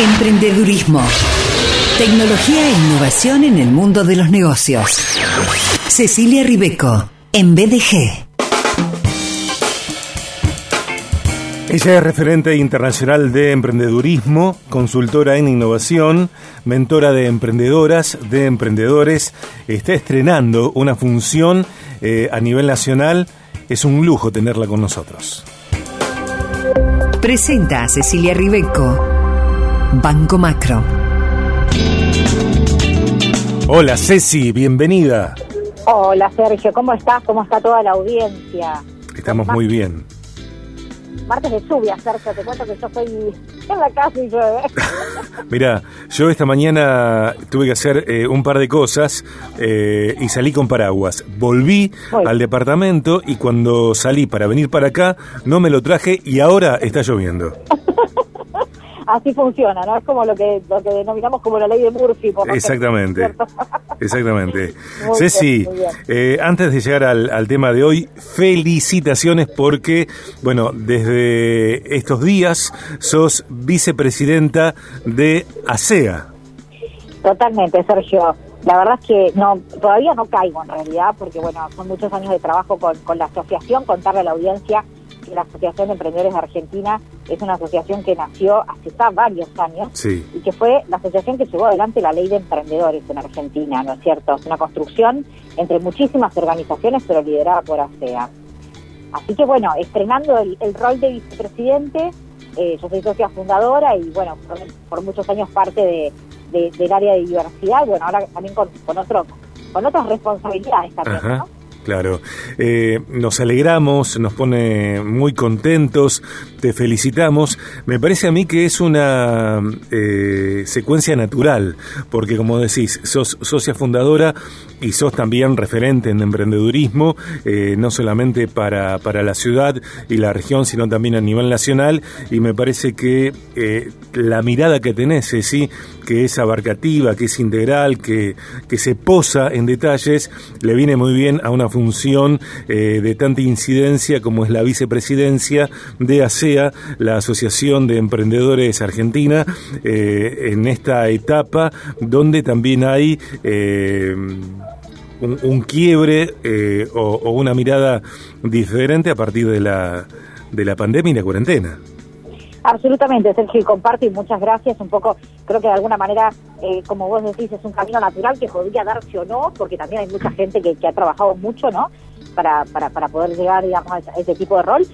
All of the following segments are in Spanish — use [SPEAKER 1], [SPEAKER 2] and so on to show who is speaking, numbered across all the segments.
[SPEAKER 1] Emprendedurismo. Tecnología e innovación en el mundo de los negocios. Cecilia Ribeco, en BDG.
[SPEAKER 2] Ella es referente internacional de emprendedurismo, consultora en innovación, mentora de emprendedoras, de emprendedores. Está estrenando una función eh, a nivel nacional. Es un lujo tenerla con nosotros.
[SPEAKER 1] Presenta a Cecilia Ribeco Banco Macro.
[SPEAKER 2] Hola Ceci, bienvenida.
[SPEAKER 3] Hola Sergio, ¿cómo estás? ¿Cómo está toda la audiencia?
[SPEAKER 2] Estamos muy bien.
[SPEAKER 3] Martes de lluvia, Sergio, te cuento que yo estoy en la casa y llueve.
[SPEAKER 2] Mira, yo esta mañana tuve que hacer eh, un par de cosas eh, y salí con paraguas. Volví al departamento y cuando salí para venir para acá no me lo traje y ahora está lloviendo.
[SPEAKER 3] así funciona, ¿no? Es como lo que, lo que denominamos como la ley de Murphy.
[SPEAKER 2] exactamente, exactamente. Ceci, eh, antes de llegar al, tema de hoy, felicitaciones porque, bueno, desde estos días sos vicepresidenta de ASEA.
[SPEAKER 3] Totalmente, Sergio. La verdad es que no todavía no caigo en realidad, porque bueno, son muchos años de trabajo con, con la asociación, contarle a la audiencia la Asociación de Emprendedores de Argentina es una asociación que nació hace ya varios años y que fue la asociación que llevó adelante la ley de emprendedores en Argentina, ¿no es cierto? Es una construcción entre muchísimas organizaciones, pero liderada por ASEA. Así que bueno, estrenando el, rol de vicepresidente, eh, yo soy socia fundadora y bueno, por, muchos años parte de, del área de diversidad, bueno, ahora también con, con, otro, con otras responsabilidades también, ¿no?
[SPEAKER 2] Claro, eh, nos alegramos, nos pone muy contentos, te felicitamos. Me parece a mí que es una eh, secuencia natural, porque como decís, sos socia fundadora y sos también referente en emprendedurismo, eh, no solamente para, para la ciudad y la región, sino también a nivel nacional, y me parece que la mirada que tenés, sí, que es abarcativa, que es integral, que, que se posa en detalles, le viene muy bien a una función eh, de tanta incidencia como es la vicepresidencia de ASEA, la Asociación de Emprendedores Argentina, eh, en esta etapa donde también hay... Eh, un, quiebre o, o, una mirada diferente a partir de la, de la pandemia y la cuarentena.
[SPEAKER 3] Absolutamente, Sergio, y comparto y muchas gracias. Un poco, creo que de alguna manera, eh, como vos decís, es un camino natural que podría darse o no, porque también hay mucha gente que, ha trabajado mucho, ¿no? Para, para, para poder llegar, digamos, a ese tipo de rol.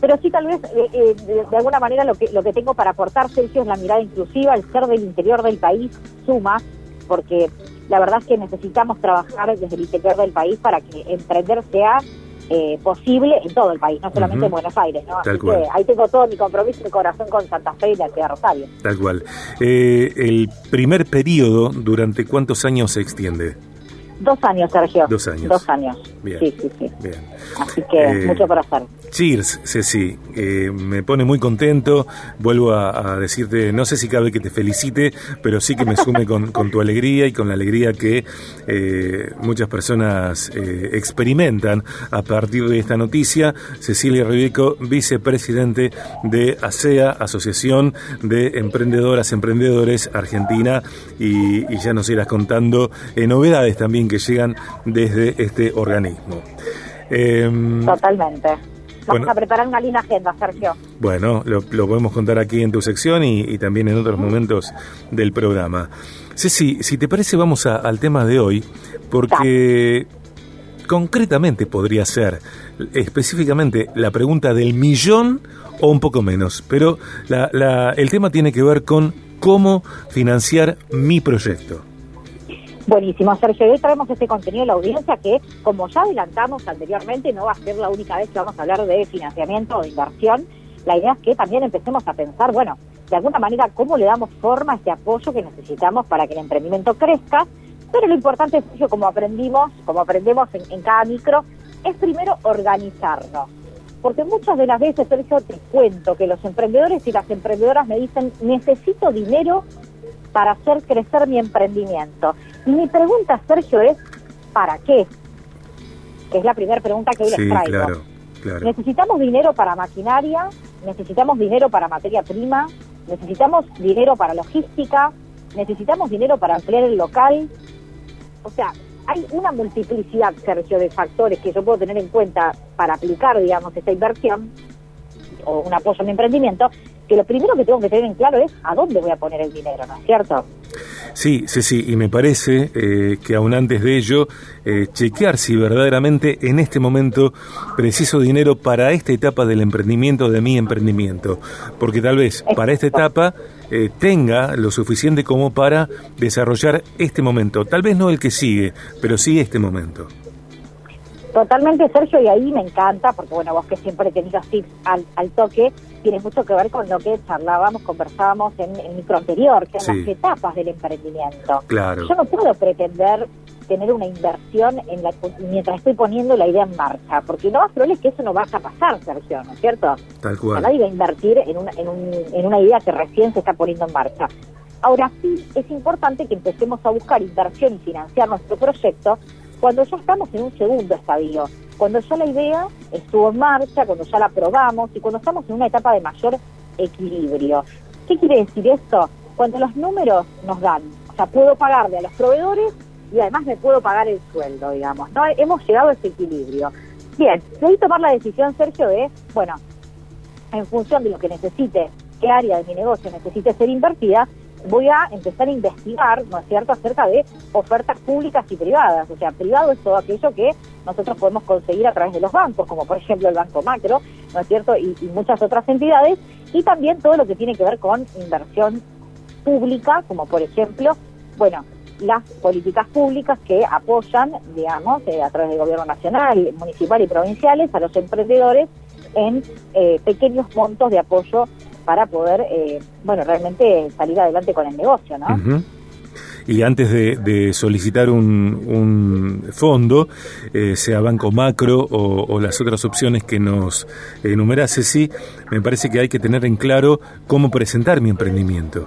[SPEAKER 3] Pero sí, tal vez, eh, eh, de, alguna manera, lo que, lo que tengo para aportar, Sergio, es la mirada inclusiva, el ser del interior del país suma, porque la verdad es que necesitamos trabajar desde el interior del país para que emprender sea eh, posible en todo el país, no solamente en Buenos Aires. ¿no? Así que ahí tengo todo mi compromiso y corazón con Santa Fe y la ciudad de Rosario.
[SPEAKER 2] Tal cual. Eh, ¿El primer periodo durante cuántos años se extiende?
[SPEAKER 3] Dos años, Sergio.
[SPEAKER 2] Dos años.
[SPEAKER 3] Dos años.
[SPEAKER 2] Bien.
[SPEAKER 3] Sí, sí, sí. Bien. Así que eh, mucho por hacer.
[SPEAKER 2] Cheers, Ceci. Eh, me pone muy contento. Vuelvo a, decirte, no sé si cabe que te felicite, pero sí que me sume con, tu alegría y con la alegría que eh, muchas personas experimentan a partir de esta noticia. Cecilia Ribeco, vicepresidente de ASEA, Asociación de Emprendedoras, Emprendedores Argentina, y, y ya nos irás contando novedades también que llegan desde este organismo.
[SPEAKER 3] Em, Totalmente. Vamos a preparar una linda agenda, Sergio.
[SPEAKER 2] Bueno, lo, podemos contar aquí en tu sección y, también en otros momentos del programa. Ceci, si te parece, vamos al tema de hoy, porque concretamente podría ser específicamente la pregunta del millón o un poco menos, pero el tema tiene que ver con cómo financiar mi proyecto.
[SPEAKER 3] Buenísimo, Sergio. Hoy traemos este contenido a la audiencia que, como ya adelantamos anteriormente, no va a ser la única vez que vamos a hablar de financiamiento o de inversión. La idea es que también empecemos a pensar, bueno, de alguna manera, cómo le damos forma a este apoyo que necesitamos para que el emprendimiento crezca. Pero lo importante, Sergio, como aprendimos, como aprendemos en, en cada micro, es primero organizarnos. Porque muchas de las veces, Sergio, te cuento que los emprendedores y las emprendedoras me dicen, necesito dinero para hacer crecer mi emprendimiento. Y mi pregunta, Sergio, es ¿para qué? Que es la primera pregunta que hoy les traigo. Necesitamos dinero para maquinaria, necesitamos dinero para materia prima, necesitamos dinero para logística, necesitamos dinero para ampliar el local. O sea, hay una multiplicidad, Sergio, de factores que yo puedo tener en cuenta para aplicar, digamos, esta inversión o un apoyo a mi emprendimiento, que lo primero que tengo que tener en claro es a dónde voy a poner el dinero, ¿no es cierto?
[SPEAKER 2] Sí, sí, sí, y me parece eh, que aún antes de ello, eh, chequear si verdaderamente en este momento preciso dinero para esta etapa del emprendimiento, de mi emprendimiento, porque tal vez para esta etapa eh, tenga lo suficiente como para desarrollar este momento, tal vez no el que sigue, pero sí este momento.
[SPEAKER 3] Totalmente, Sergio, y ahí me encanta, porque bueno, vos que siempre tenés los tips al, al toque, tiene mucho que ver con lo que charlábamos, conversábamos en el micro anterior, que son las etapas del emprendimiento.
[SPEAKER 2] Claro.
[SPEAKER 3] Yo no puedo pretender tener una inversión en la, mientras estoy poniendo la idea en marcha, porque lo más probable es que eso no vaya a pasar, Sergio, ¿no es cierto?
[SPEAKER 2] Tal cual.
[SPEAKER 3] nadie va a invertir en una, en, un, en una idea que recién se está poniendo en marcha. Ahora sí, es importante que empecemos a buscar inversión y financiar nuestro proyecto cuando ya estamos en un segundo estadio, cuando ya la idea estuvo en marcha, cuando ya la probamos y cuando estamos en una etapa de mayor equilibrio. ¿Qué quiere decir esto? Cuando los números nos dan, o sea, puedo pagarle a los proveedores y además me puedo pagar el sueldo, digamos, ¿no? Hemos llegado a ese equilibrio. Bien, de tomar la decisión, Sergio, de, bueno, en función de lo que necesite, qué área de mi negocio necesite ser invertida, voy a empezar a investigar, ¿no es cierto?, acerca de ofertas públicas y privadas. O sea, privado es todo aquello que nosotros podemos conseguir a través de los bancos, como por ejemplo el Banco Macro, ¿no es cierto?, y, muchas otras entidades, y también todo lo que tiene que ver con inversión pública, como por ejemplo, bueno, las políticas públicas que apoyan, digamos, eh, a través del gobierno nacional, municipal y provinciales a los emprendedores en eh, pequeños montos de apoyo para poder, eh, bueno, realmente salir adelante con el negocio, ¿no?
[SPEAKER 2] Y antes de, solicitar un, fondo, eh, sea Banco Macro o, las otras opciones que nos enumera Ceci, me parece que hay que tener en claro cómo presentar mi emprendimiento.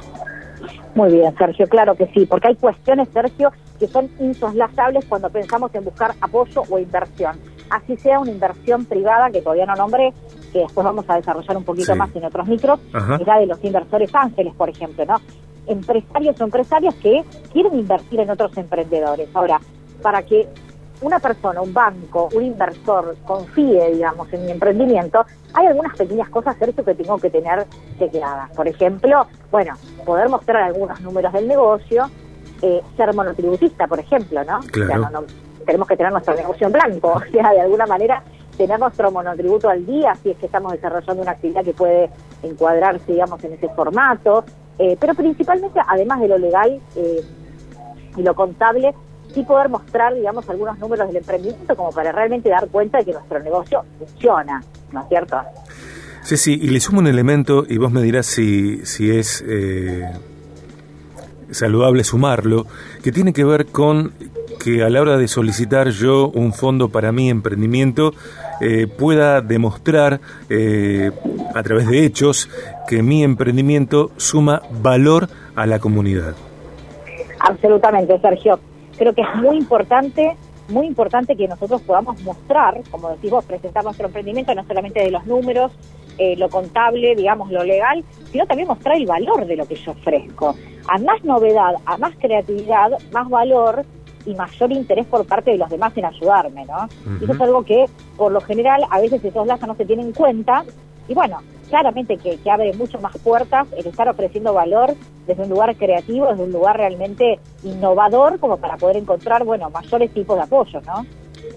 [SPEAKER 3] Muy bien, Sergio, claro que sí, porque hay cuestiones, Sergio, que son insoslayables cuando pensamos en buscar apoyo o inversión. Así sea una inversión privada, que todavía no nombré, que después vamos a desarrollar un poquito más en otros micros, es la de los inversores ángeles, por ejemplo, ¿no? Empresarios o empresarias que quieren invertir en otros emprendedores. Ahora, para que una persona, un banco, un inversor confíe, digamos, en mi emprendimiento, hay algunas pequeñas cosas, Sergio, que tengo que tener chequeadas. Por ejemplo, bueno, poder mostrar algunos números del negocio, eh, ser monotributista, por ejemplo, ¿no?
[SPEAKER 2] Claro.
[SPEAKER 3] tenemos que tener nuestro negocio en blanco, o sea, de alguna manera tener nuestro monotributo al día si es que estamos desarrollando una actividad que puede encuadrarse, digamos, en ese formato, eh, pero principalmente, además de lo legal eh, y lo contable, sí poder mostrar, digamos, algunos números del emprendimiento como para realmente dar cuenta de que nuestro negocio funciona, ¿no es cierto?
[SPEAKER 2] Sí, sí, y le sumo un elemento y vos me dirás si, si es eh, saludable sumarlo, que tiene que ver con que a la hora de solicitar yo un fondo para mi emprendimiento eh, pueda demostrar eh, a través de hechos que mi emprendimiento suma valor a la comunidad.
[SPEAKER 3] Absolutamente, Sergio. Creo que es muy importante muy importante que nosotros podamos mostrar, como decís vos, presentar nuestro emprendimiento, no solamente de los números, eh, lo contable, digamos, lo legal, sino también mostrar el valor de lo que yo ofrezco. A más novedad, a más creatividad, más valor y mayor interés por parte de los demás en ayudarme, ¿no? Y eso es algo que, por lo general, a veces esos lazos no se tienen en cuenta. Y bueno, claramente que, que abre mucho más puertas el estar ofreciendo valor desde un lugar creativo, desde un lugar realmente innovador, como para poder encontrar, bueno, mayores tipos de apoyo, ¿no?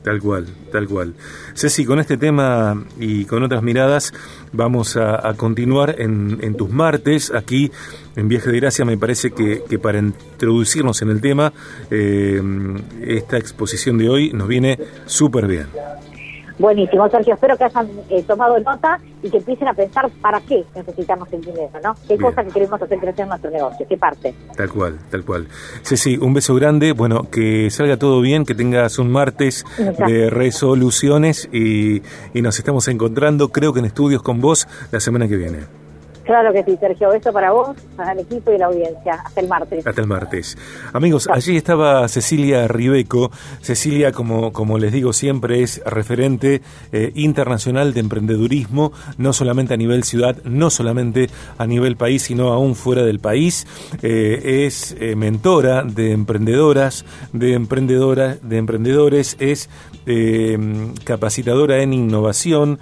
[SPEAKER 2] Tal cual, tal cual. Ceci, con este tema y con otras miradas vamos a, continuar en, tus martes aquí en Viaje de Gracia. Me parece que, para introducirnos en el tema, eh, esta exposición de hoy nos viene súper bien.
[SPEAKER 3] Buenísimo, Sergio. Espero que hayan eh, tomado nota y que empiecen a pensar para qué necesitamos el dinero, ¿no? ¿Qué cosa que queremos hacer crecer nuestro negocio? ¿Qué parte?
[SPEAKER 2] Tal cual, tal cual. Ceci, un beso grande. Bueno, que salga todo bien, que tengas un martes de resoluciones y, y nos estamos encontrando, creo que en estudios con vos, la semana que viene.
[SPEAKER 3] Claro que sí, Sergio. Beso para vos, para el equipo y la audiencia. Hasta el martes.
[SPEAKER 2] Hasta el martes. Amigos, allí estaba Cecilia Ribeco. Cecilia, como, como les digo siempre, es referente eh, internacional de emprendedurismo, no solamente a nivel ciudad, no solamente a nivel país, sino aún fuera del país. Eh, es eh, mentora de emprendedoras, de emprendedoras, de emprendedores, es capacitadora en innovación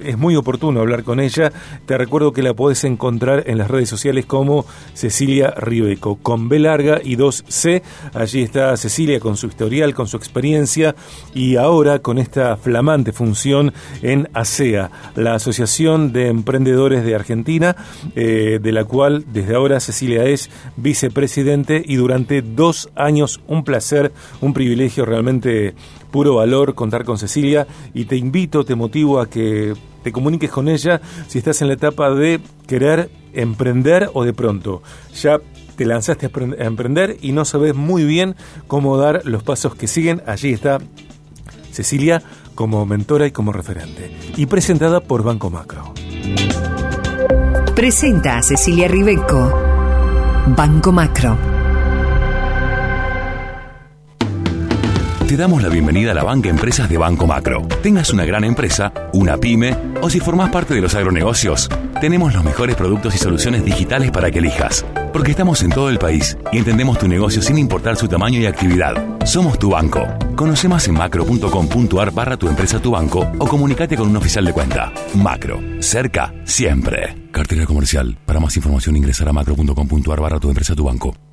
[SPEAKER 2] es muy oportuno hablar con ella. Te recuerdo que la podés encontrar en las redes sociales como Cecilia Ribeco, con B larga y dos C. Allí está Cecilia con su historial, con su experiencia y ahora con esta flamante función en ASEA, e la Asociación de Emprendedores de Argentina, eh, de la cual desde ahora Cecilia es vicepresidente y durante dos años un placer, un privilegio realmente puro valor contar con Cecilia y te invito, te motivo a que te comuniques con ella si estás en la etapa de querer emprender o de pronto ya te lanzaste a emprender y no sabes muy bien cómo dar los pasos que siguen. Allí está Cecilia como mentora y como referente. Y presentada por Banco Macro.
[SPEAKER 1] Presenta a Cecilia Ribeco. Banco Macro.
[SPEAKER 4] Te damos la bienvenida a la banca Empresas de Banco Macro. Tengas una gran empresa, una pyme o si formás parte de los agronegocios, tenemos los mejores productos y soluciones digitales para que elijas. Porque estamos en todo el país y entendemos tu negocio sin importar su tamaño y actividad. Somos tu banco. Conoce más en macro.com.ar barra tu empresa tu banco o comunícate con un oficial de cuenta. Macro. Cerca. Siempre. Cartera comercial. Para más información ingresar a macro.com.ar barra tu empresa tu banco.